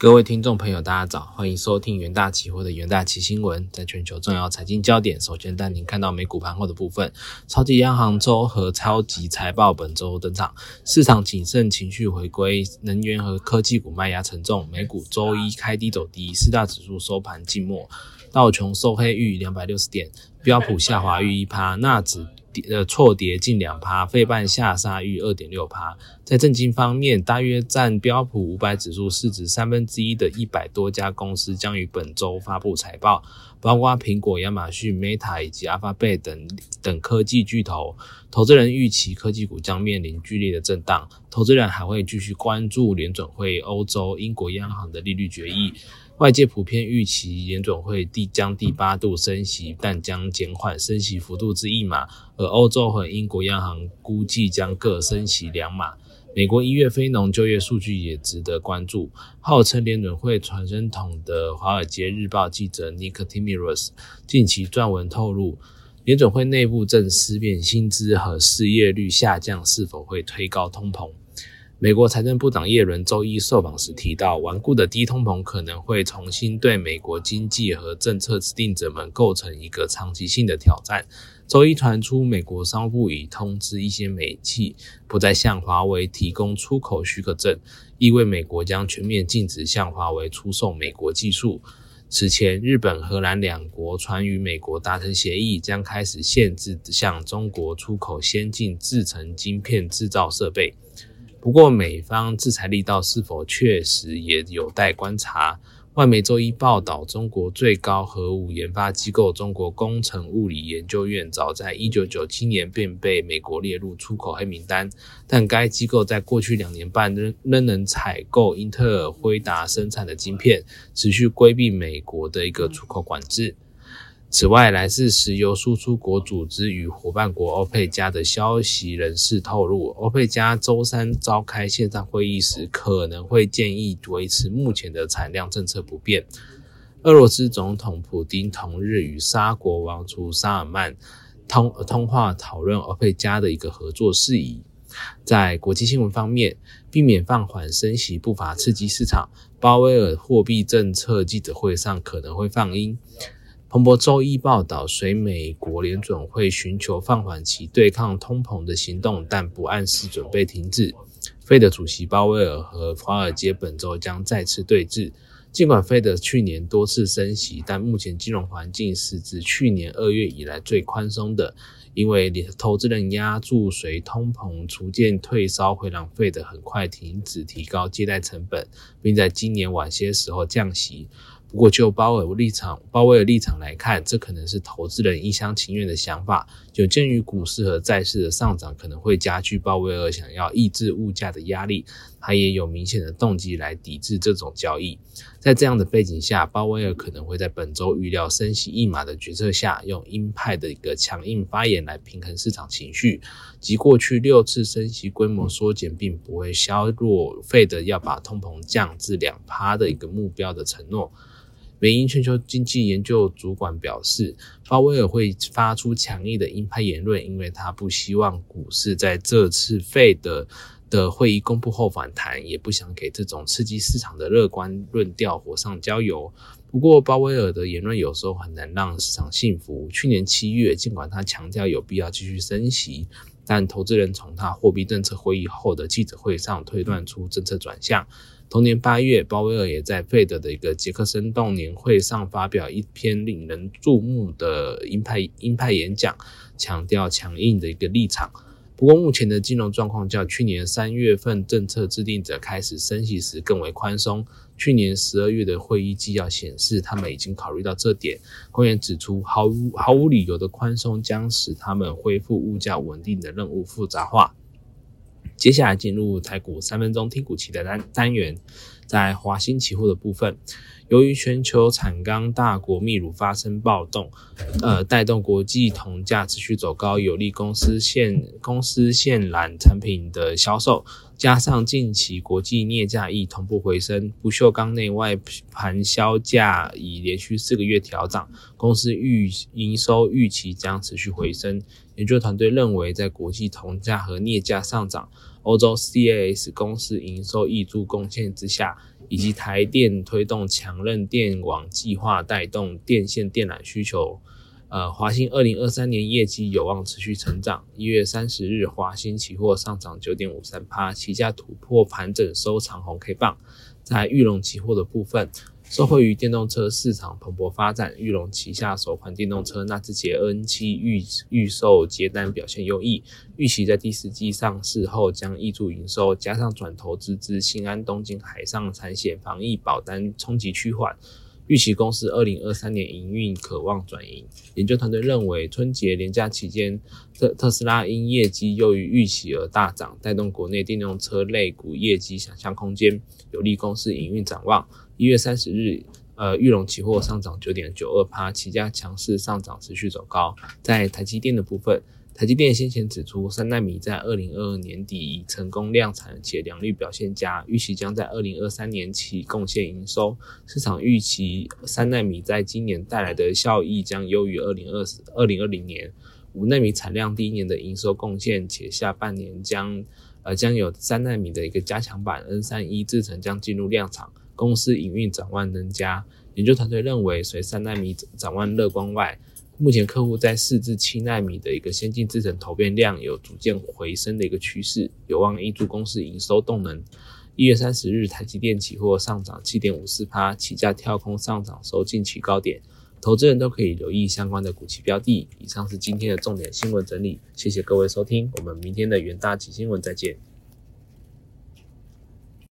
各位听众朋友，大家早，欢迎收听元大期货的元大期新闻。在全球重要财经焦点，首先带您看到美股盘后的部分。超级央行周和超级财报本周登场，市场谨慎情绪回归，能源和科技股卖压沉重。美股周一开低走低，四大指数收盘静默，道琼收黑逾两百六十点，标普下滑逾一趴，纳指。呃，错跌近两趴，费半下杀逾二点六趴。在震惊方面，大约占标普五百指数市值三分之一的一百多家公司将于本周发布财报，包括苹果、亚马逊、Meta 以及 Alphabet 等等科技巨头。投资人预期科技股将面临剧烈的震荡，投资人还会继续关注联准会、欧洲、英国央行的利率决议。外界普遍预期联准会第将第八度升息，但将减缓升息幅度至一码，而欧洲和英国央行估计将各升息两码。美国一月非农就业数据也值得关注。号称联准会传声筒的《华尔街日报》记者 Nick Timiraos 近期撰文透露，联准会内部正思辨薪资和失业率下降是否会推高通膨。美国财政部长耶伦周一受访时提到，顽固的低通膨可能会重新对美国经济和政策制定者们构成一个长期性的挑战。周一传出，美国商务部已通知一些美企不再向华为提供出口许可证，意味美国将全面禁止向华为出售美国技术。此前，日本、荷兰两国传与美国达成协议，将开始限制向中国出口先进制成晶片制造设备。不过，美方制裁力道是否确实也有待观察。外媒周一报道，中国最高核武研发机构中国工程物理研究院早在1997年便被美国列入出口黑名单，但该机构在过去两年半仍仍能采购英特尔、辉达生产的晶片，持续规避美国的一个出口管制。此外，来自石油输出国组织与伙伴国欧佩加的消息人士透露，欧佩加周三召开线上会议时，可能会建议维持目前的产量政策不变。俄罗斯总统普京同日与沙国王储沙尔曼通通话，讨论欧佩加的一个合作事宜。在国际新闻方面，避免放缓升息步伐刺激市场，鲍威尔货币政策记者会上可能会放鹰。彭博周一报道，随美国联准会寻求放缓其对抗通膨的行动，但不暗示准备停止。费德主席鲍威尔和华尔街本周将再次对峙。尽管费德去年多次升息，但目前金融环境是自去年二月以来最宽松的，因为投资人压住随通膨逐渐退烧，会让费德很快停止提高借贷成本，并在今年晚些时候降息。不过，就鲍威尔立场、鲍威尔立场来看，这可能是投资人一厢情愿的想法。有鉴于股市和债市的上涨可能会加剧鲍威尔想要抑制物价的压力，他也有明显的动机来抵制这种交易。在这样的背景下，鲍威尔可能会在本周预料升息一码的决策下，用鹰派的一个强硬发言来平衡市场情绪。即过去六次升息规模缩减，并不会削弱费德要把通膨降至两趴的一个目标的承诺。美银全球经济研究主管表示，鲍威尔会发出强硬的鹰派言论，因为他不希望股市在这次费的的会议公布后反弹，也不想给这种刺激市场的乐观论调火上浇油。不过，鲍威尔的言论有时候很难让市场信服。去年七月，尽管他强调有必要继续升息，但投资人从他货币政策会议后的记者会上推断出政策转向。同年八月，鲍威尔也在费德的一个杰克森动年会上发表一篇令人注目的鹰派鹰派演讲，强调强硬的一个立场。不过，目前的金融状况较去年三月份政策制定者开始升息时更为宽松。去年十二月的会议纪要显示，他们已经考虑到这点。官员指出，毫无毫无理由的宽松将使他们恢复物价稳定的任务复杂化。接下来进入台股三分钟听股期的单单元，在华兴期货的部分，由于全球产钢大国秘鲁发生暴动，呃，带动国际铜价持续走高，有利公司线公司线缆产品的销售。加上近期国际镍价亦同步回升，不锈钢内外盘销价已连续四个月调涨，公司预营收预期将持续回升。研究团队认为，在国际铜价和镍价上涨，欧洲 CAS 公司营收挹注贡献之下，以及台电推动强韧电网计划带动电线电缆需求。呃，华兴二零二三年业绩有望持续成长。一月三十日，华兴期货上涨九点五三趴，期价突破盘整收长红 K 棒。在玉龙期货的部分，受惠于电动车市场蓬勃发展，玉龙旗下首款电动车纳智捷 N 七预预售接单表现优异，预期在第四季上市后将挹注营收，加上转投资之新安东京海上产险防疫保单冲击趋缓。预期公司二零二三年营运可望转盈。研究团队认为，春节连假期间，特特斯拉因业绩优于预期而大涨，带动国内电动车类股业绩想象空间，有利公司营运展望。一月三十日，呃，玉龙期货上涨九点九二趴，期价强势上涨，持续走高。在台积电的部分。台积电先前指出，三纳米在二零二二年底已成功量产，且良率表现佳，预期将在二零二三年起贡献营收。市场预期三纳米在今年带来的效益将优于二零二二零二零年。五纳米产量第一年的营收贡献，且下半年将呃将有三纳米的一个加强版 N 三一制程将进入量产，公司营运展望增加。研究团队认为，随三纳米展望乐观外，目前客户在四至七纳米的一个先进制程投片量有逐渐回升的一个趋势，有望挹注公司营收动能。一月三十日，台积电期货上涨七点五四趴，起价跳空上涨收近期高点，投资人都可以留意相关的股期标的。以上是今天的重点新闻整理，谢谢各位收听，我们明天的元大期新闻再见。